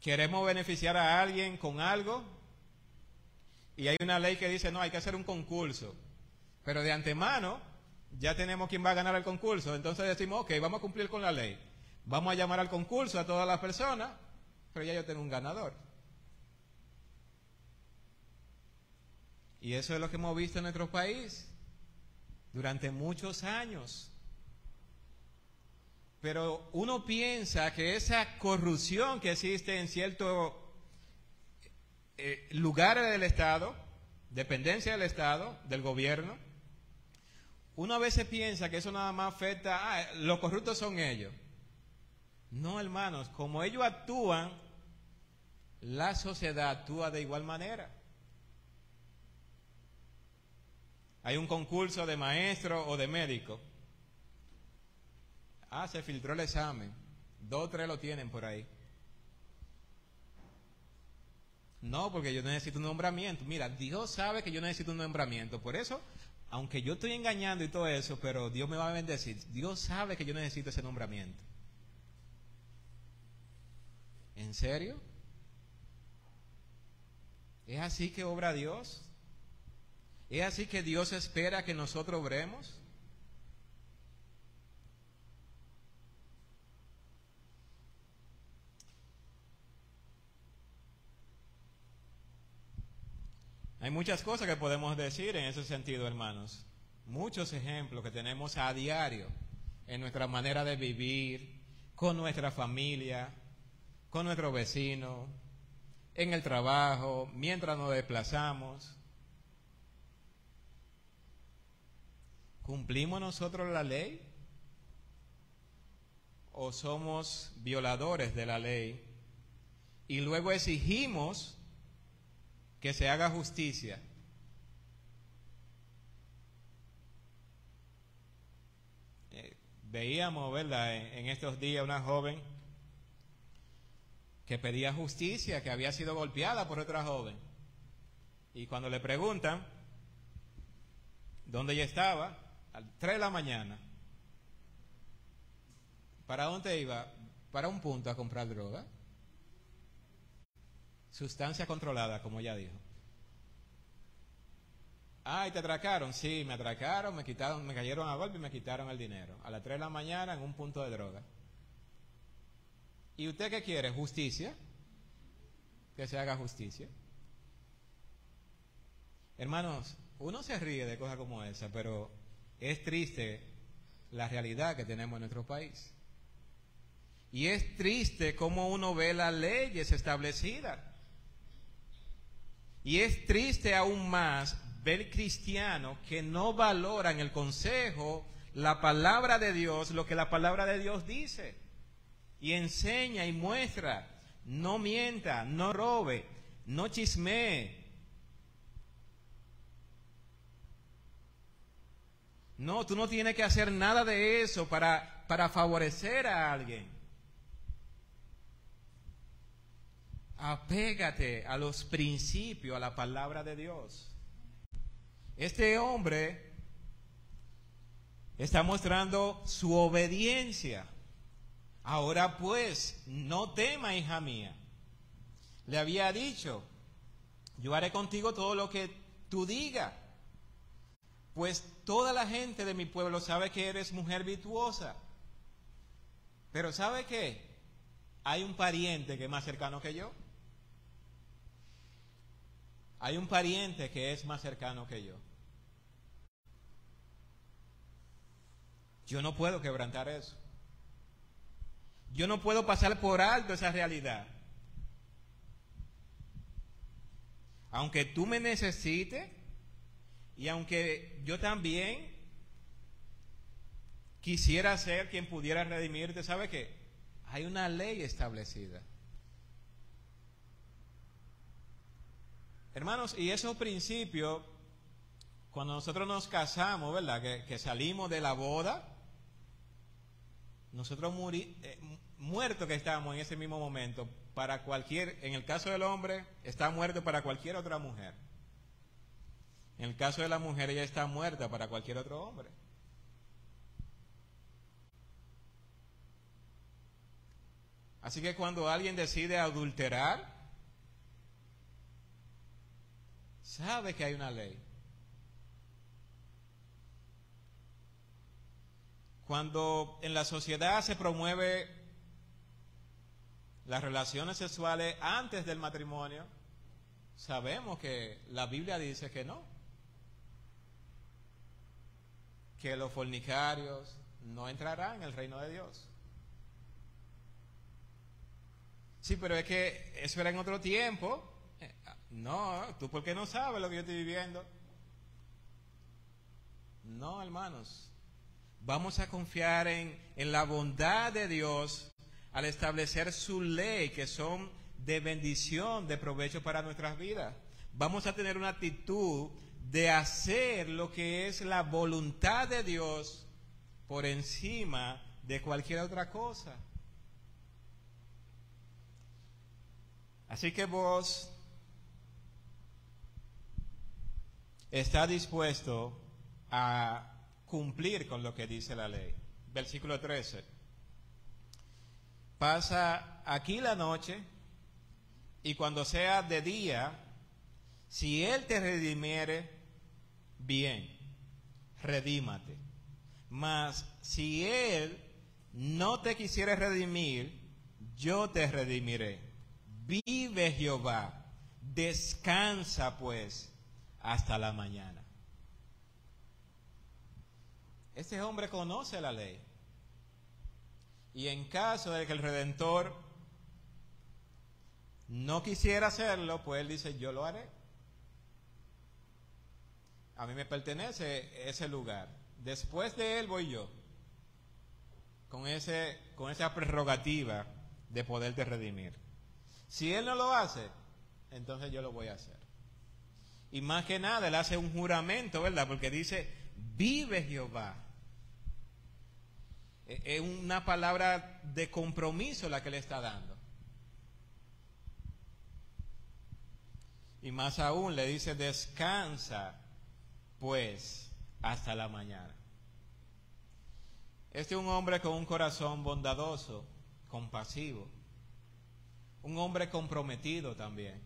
Queremos beneficiar a alguien con algo y hay una ley que dice, no, hay que hacer un concurso. Pero de antemano ya tenemos quién va a ganar el concurso. Entonces decimos, ok, vamos a cumplir con la ley. Vamos a llamar al concurso a todas las personas, pero ya yo tengo un ganador. Y eso es lo que hemos visto en nuestro país durante muchos años. Pero uno piensa que esa corrupción que existe en ciertos eh, lugares del Estado, dependencia del Estado, del gobierno, uno a veces piensa que eso nada más afecta, ah, los corruptos son ellos. No, hermanos, como ellos actúan, la sociedad actúa de igual manera. Hay un concurso de maestro o de médico. Ah, se filtró el examen. Dos o tres lo tienen por ahí. No, porque yo necesito un nombramiento. Mira, Dios sabe que yo necesito un nombramiento. Por eso, aunque yo estoy engañando y todo eso, pero Dios me va a bendecir. Dios sabe que yo necesito ese nombramiento. ¿En serio? ¿Es así que obra Dios? ¿Es así que Dios espera que nosotros obremos? Hay muchas cosas que podemos decir en ese sentido, hermanos. Muchos ejemplos que tenemos a diario en nuestra manera de vivir, con nuestra familia, con nuestro vecino, en el trabajo, mientras nos desplazamos. ¿Cumplimos nosotros la ley? ¿O somos violadores de la ley? Y luego exigimos que se haga justicia. Eh, veíamos, ¿verdad?, en, estos días una joven que pedía justicia, que había sido golpeada por otra joven. Y cuando le preguntan dónde ella estaba, a las 3 de la mañana, ¿para dónde iba? Para un punto a comprar droga. Sustancia controlada, como ya dijo. Ah, ¿y te atracaron? Sí, me atracaron, me quitaron, me cayeron a golpe y me quitaron el dinero. A las 3 de la mañana en un punto de droga. ¿Y usted qué quiere? ¿Justicia? Que se haga justicia. Hermanos, uno se ríe de cosas como esa, pero es triste la realidad que tenemos en nuestro país. Y es triste cómo uno ve las leyes establecidas. Y es triste aún más ver cristianos que no valoran el consejo, la palabra de Dios, lo que la palabra de Dios dice. Y enseña y muestra. No mienta, no robe, no chismee. No, tú no tienes que hacer nada de eso para, para favorecer a alguien. Apégate a los principios, a la palabra de Dios. Este hombre está mostrando su obediencia. Ahora pues, no tema, hija mía. Le había dicho, yo haré contigo todo lo que tú digas. Pues toda la gente de mi pueblo sabe que eres mujer virtuosa. Pero ¿sabe qué? Hay un pariente que es más cercano que yo. Hay un pariente que es más cercano que yo. Yo no puedo quebrantar eso. Yo no puedo pasar por alto esa realidad. Aunque tú me necesites y aunque yo también quisiera ser quien pudiera redimirte, ¿sabe qué? Hay una ley establecida. Hermanos, y esos principios, cuando nosotros nos casamos, ¿verdad? Que, salimos de la boda, nosotros muri, eh, muertos que estamos en ese mismo momento, para cualquier, en el caso del hombre, está muerto para cualquier otra mujer. En el caso de la mujer, ella está muerta para cualquier otro hombre. Así que cuando alguien decide adulterar, sabe que hay una ley. Cuando en la sociedad se promueve las relaciones sexuales antes del matrimonio, sabemos que la Biblia dice que no. Que los fornicarios no entrarán en el reino de Dios. Sí, pero es que eso era en otro tiempo. Eh, No, tú porque no sabes lo que yo estoy viviendo. No, hermanos. Vamos a confiar en, en la bondad de Dios al establecer su ley, que son de bendición, de provecho para nuestras vidas. Vamos a tener una actitud de hacer lo que es la voluntad de Dios por encima de cualquier otra cosa. Así que vos está dispuesto a cumplir con lo que dice la ley. Versículo 13. Pasa aquí la noche y cuando sea de día, si Él te redimiere, bien, redímate. Mas si Él no te quisiera redimir, yo te redimiré. Vive Jehová, descansa pues hasta la mañana. Este hombre conoce la ley. Y en caso de que el Redentor no quisiera hacerlo, pues él dice, yo lo haré. A mí me pertenece ese lugar. Después de él voy yo. Con, ese, con esa prerrogativa de poderte redimir. Si él no lo hace, entonces yo lo voy a hacer. Y más que nada, él hace un juramento, ¿verdad? Porque dice, vive Jehová. E- Es una palabra de compromiso la que le está dando. Y más aún le dice, descansa pues hasta la mañana. Este es un hombre con un corazón bondadoso, compasivo. Un hombre comprometido también.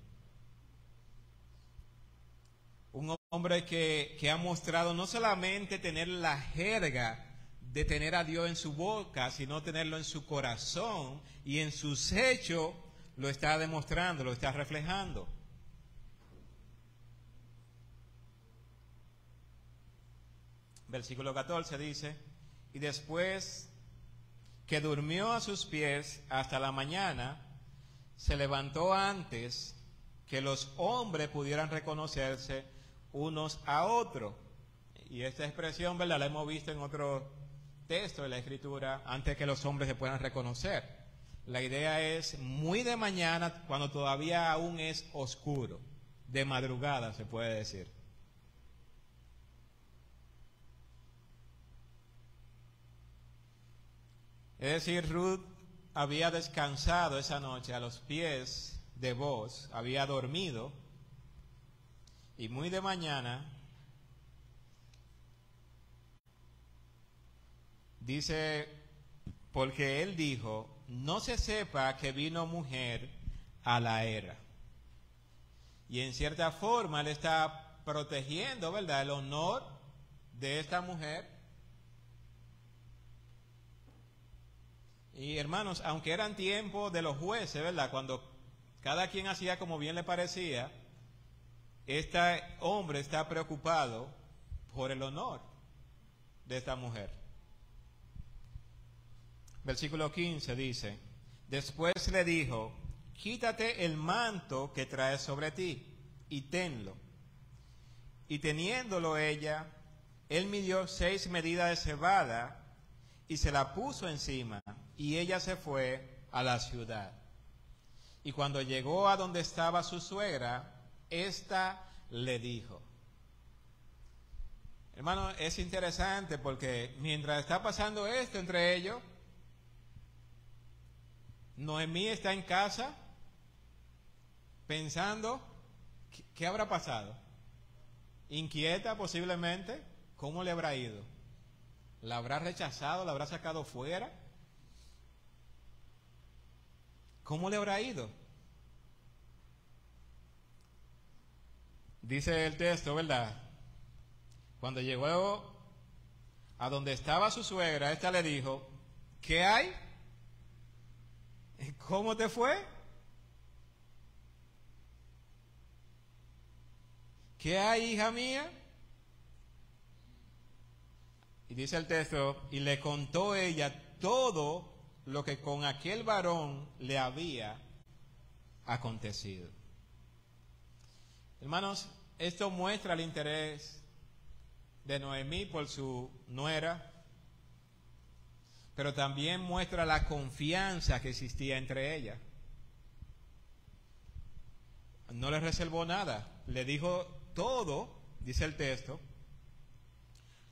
Un hombre que, que ha mostrado no solamente tener la jerga de tener a Dios en su boca, sino tenerlo en su corazón y en sus hechos lo está demostrando, lo está reflejando. Versículo 14 dice, y después que durmió a sus pies hasta la mañana, se levantó antes que los hombres pudieran reconocerse unos a otros. Y esta expresión, ¿verdad? La hemos visto en otro texto de la escritura, antes que los hombres se puedan reconocer. La idea es muy de mañana, cuando todavía aún es oscuro, de madrugada se puede decir. Es decir, Ruth había descansado esa noche a los pies de voz había dormido y muy de mañana dice, porque él dijo, no se sepa que vino mujer a la era. Y en cierta forma él está protegiendo, ¿verdad?, el honor de esta mujer. Y hermanos, aunque eran tiempos de los jueces, ¿verdad?, cuando cada quien hacía como bien le parecía, este hombre está preocupado por el honor de esta mujer. Versículo 15 dice, después le dijo, quítate el manto que traes sobre ti y tenlo. Y teniéndolo ella, él midió seis medidas de cebada y se la puso encima y ella se fue a la ciudad. Y cuando llegó a donde estaba su suegra, ésta le dijo. Hermano, es interesante porque mientras está pasando esto entre ellos, Noemí está en casa pensando, ¿qué, qué habrá pasado? Inquieta posiblemente, ¿cómo le habrá ido? ¿La habrá rechazado? ¿La habrá sacado fuera? ¿Cómo le habrá ido? Dice el texto, ¿verdad? Cuando llegó a donde estaba su suegra, esta le dijo, ¿qué hay? ¿Cómo te fue? ¿Qué hay, hija mía? Y dice el texto, y le contó ella todo lo que con aquel varón le había acontecido. Hermanos, esto muestra el interés de Noemí por su nuera, pero también muestra la confianza que existía entre ellas. No le reservó nada, le dijo todo, dice el texto,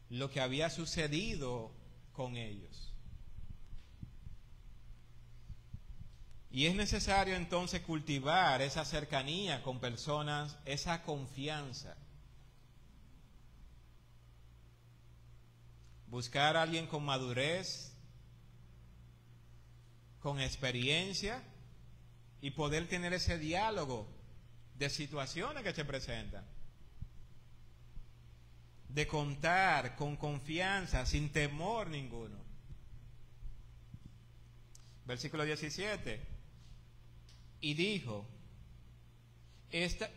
lo que había sucedido con ellos. Y es necesario entonces cultivar esa cercanía con personas, esa confianza. Buscar a alguien con madurez, con experiencia y poder tener ese diálogo de situaciones que se presentan. De contar con confianza, sin temor ninguno. Versículo 17. Y dijo, esta,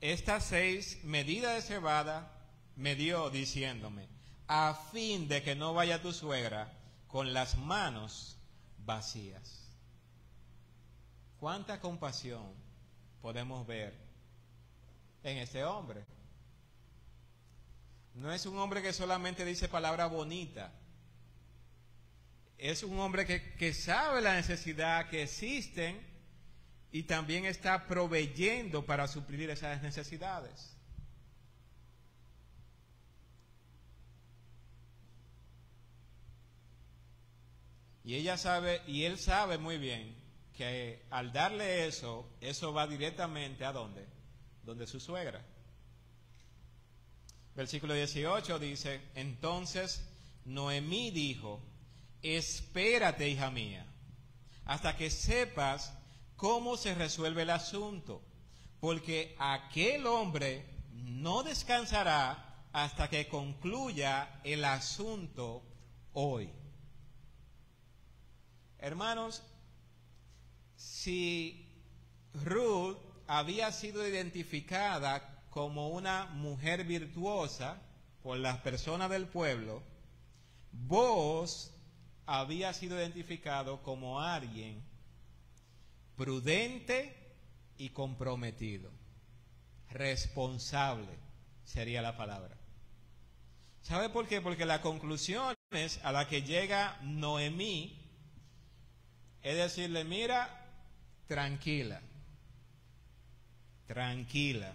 estas seis medidas de cebada me dio diciéndome, a fin de que no vaya tu suegra con las manos vacías. ¿Cuánta compasión podemos ver en este hombre? No es un hombre que solamente dice palabra bonita. Es un hombre que, que sabe la necesidad que existen y también está proveyendo para suplir esas necesidades. Y ella sabe, y él sabe muy bien que al darle eso, eso va directamente a dónde? Donde su suegra. Versículo 18 dice, entonces Noemí dijo, espérate, hija mía, hasta que sepas cómo se resuelve el asunto, porque aquel hombre no descansará hasta que concluya el asunto hoy. Hermanos, si Ruth había sido identificada como una mujer virtuosa por las personas del pueblo, vos había sido identificado como alguien prudente y comprometido, responsable sería la palabra. ¿Sabe por qué? Porque la conclusión a la que llega Noemí es decirle, mira, tranquila, tranquila,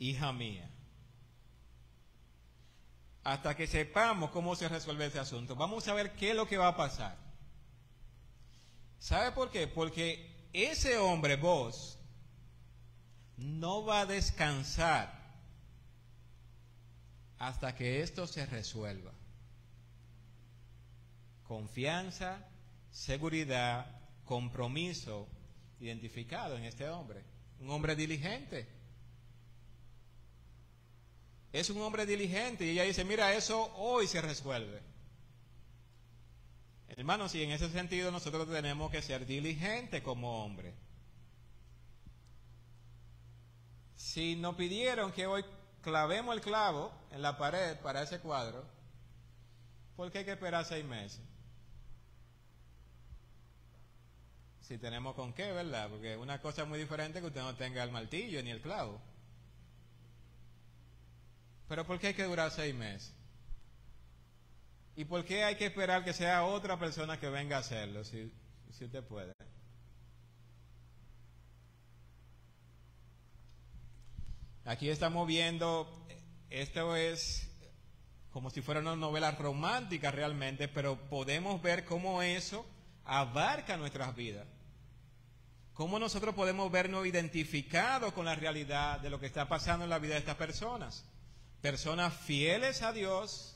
hija mía, hasta que sepamos cómo se resuelve ese asunto. Vamos a ver qué es lo que va a pasar. ¿Sabe por qué? Porque ese hombre, vos, no va a descansar hasta que esto se resuelva. Confianza, seguridad, compromiso identificado en este hombre. Un hombre diligente. Es un hombre diligente y ella dice, mira, eso hoy se resuelve. Hermanos, y en ese sentido nosotros tenemos que ser diligentes como hombre. Si nos pidieron que hoy clavemos el clavo en la pared para ese cuadro, ¿por qué hay que esperar seis meses? Si tenemos con qué, ¿verdad? Porque una cosa muy diferente que usted no tenga el martillo ni el clavo. Pero ¿por qué hay que durar seis meses? ¿Y por qué hay que esperar que sea otra persona que venga a hacerlo, si, si usted puede? Aquí estamos viendo, esto es como si fuera una novela romántica realmente, pero podemos ver cómo eso abarca nuestras vidas. Cómo nosotros podemos vernos identificados con la realidad de lo que está pasando en la vida de estas personas. Personas fieles a Dios,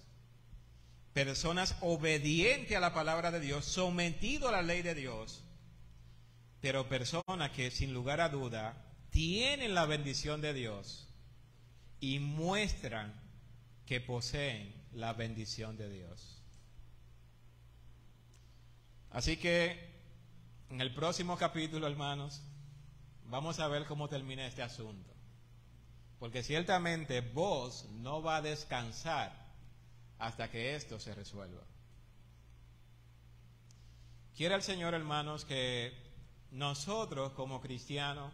personas obedientes a la palabra de Dios, sometidos a la ley de Dios, pero personas que sin lugar a duda tienen la bendición de Dios y muestran que poseen la bendición de Dios. Así que en el próximo capítulo, hermanos, vamos a ver cómo termina este asunto. Porque ciertamente vos no va a descansar hasta que esto se resuelva. Quiere el Señor, hermanos, que nosotros como cristianos,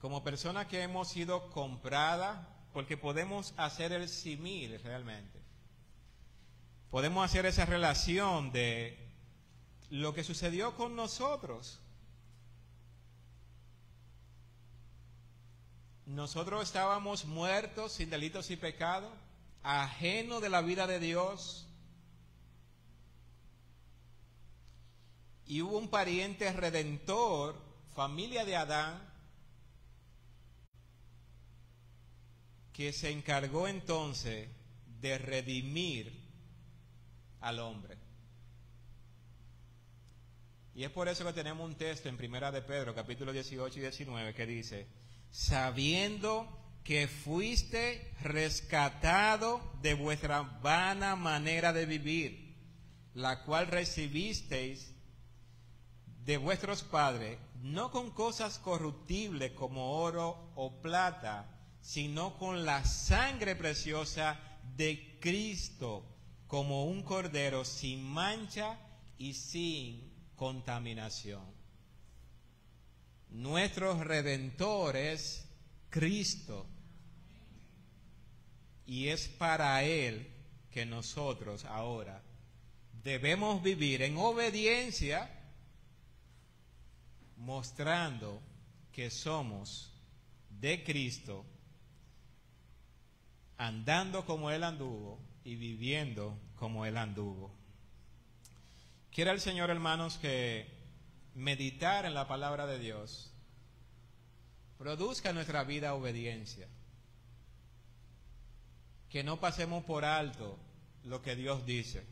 como personas que hemos sido compradas, porque podemos hacer el simil realmente, podemos hacer esa relación de lo que sucedió con nosotros. Nosotros estábamos muertos sin delitos y pecados, ajenos de la vida de Dios. Y hubo un pariente redentor, familia de Adán, que se encargó entonces de redimir al hombre. Y es por eso que tenemos un texto en Primera de Pedro, capítulo 18 y 19, que dice, sabiendo que fuiste rescatado de vuestra vana manera de vivir, la cual recibisteis de vuestros padres, no con cosas corruptibles como oro o plata, sino con la sangre preciosa de Cristo, como un cordero sin mancha y sin contaminación. Nuestro redentor es Cristo. Y es para Él que nosotros ahora debemos vivir en obediencia, mostrando que somos de Cristo, andando como Él anduvo y viviendo como Él anduvo. Quiera el Señor, hermanos, que meditar en la palabra de Dios produzca nuestra vida obediencia. Que no pasemos por alto lo que Dios dice.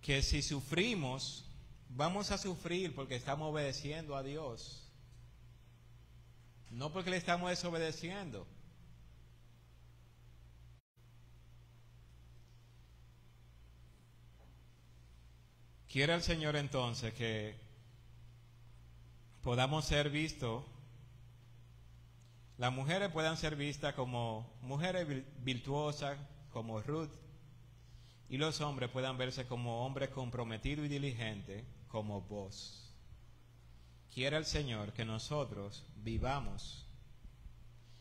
Que si sufrimos, vamos a sufrir porque estamos obedeciendo a Dios. No porque le estamos desobedeciendo. Quiere el Señor entonces que podamos ser vistos, las mujeres puedan ser vistas como mujeres vir- virtuosas, como Ruth, y los hombres puedan verse como hombres comprometidos y diligentes, como vos. Quiere el Señor que nosotros vivamos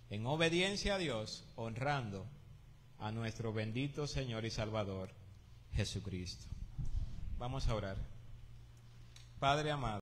en obediencia a Dios, honrando a nuestro bendito Señor y Salvador, Jesucristo. Vamos a orar. Padre amado.